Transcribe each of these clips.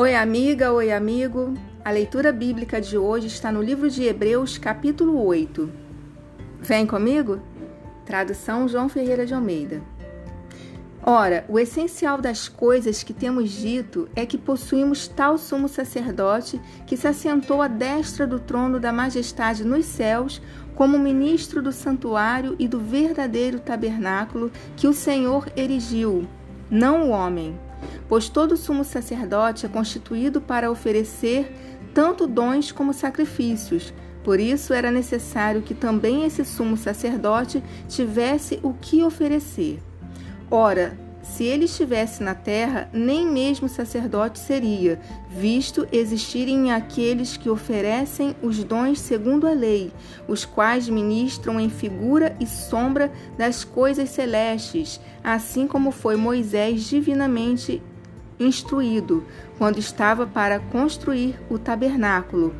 Oi, amiga, oi, amigo. A leitura bíblica de hoje está no livro de Hebreus, capítulo 8. Vem comigo? Tradução João Ferreira de Almeida. Ora, o essencial das coisas que temos dito é que possuímos tal sumo sacerdote que se assentou à destra do trono da majestade nos céus, como ministro do santuário e do verdadeiro tabernáculo que o Senhor erigiu, não o homem pois todo sumo sacerdote é constituído para oferecer tanto dons como sacrifícios. Por isso era necessário que também esse sumo sacerdote tivesse o que oferecer. Ora, se ele estivesse na terra, nem mesmo sacerdote seria, visto existirem aqueles que oferecem os dons segundo a lei, os quais ministram em figura e sombra das coisas celestes, assim como foi Moisés divinamente instruído quando estava para construir o tabernáculo.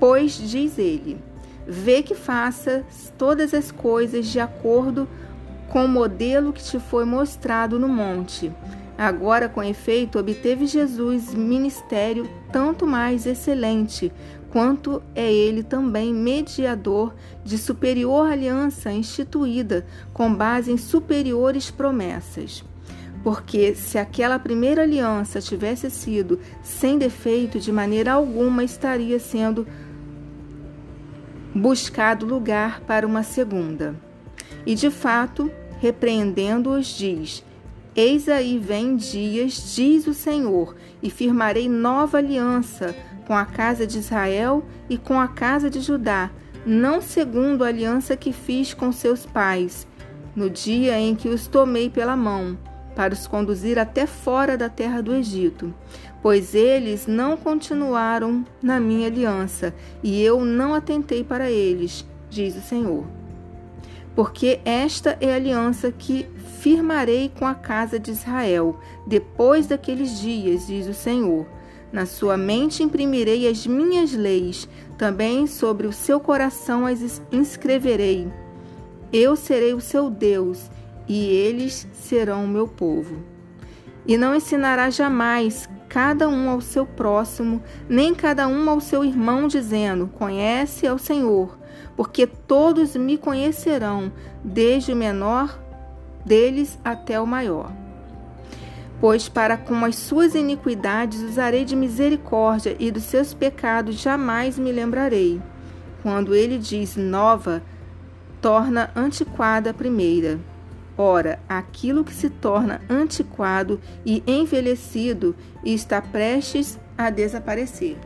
Pois diz ele: Vê que faças todas as coisas de acordo com o modelo que te foi mostrado no monte. Agora, com efeito, obteve Jesus ministério tanto mais excelente, quanto é ele também mediador de superior aliança instituída com base em superiores promessas. Porque se aquela primeira aliança tivesse sido sem defeito, de maneira alguma estaria sendo buscado lugar para uma segunda. E de fato, repreendendo-os, diz: Eis aí vem dias, diz o Senhor, e firmarei nova aliança com a casa de Israel e com a casa de Judá, não segundo a aliança que fiz com seus pais, no dia em que os tomei pela mão, para os conduzir até fora da terra do Egito, pois eles não continuaram na minha aliança, e eu não atentei para eles, diz o Senhor porque esta é a aliança que firmarei com a casa de Israel depois daqueles dias, diz o Senhor. Na sua mente imprimirei as minhas leis, também sobre o seu coração as inscreverei. Eu serei o seu Deus, e eles serão o meu povo. E não ensinará jamais cada um ao seu próximo, nem cada um ao seu irmão, dizendo: Conhece ao Senhor, porque todos me conhecerão, desde o menor deles até o maior. Pois para com as suas iniquidades usarei de misericórdia, e dos seus pecados jamais me lembrarei. Quando ele diz nova, torna antiquada a primeira. Ora, aquilo que se torna antiquado e envelhecido está prestes a desaparecer.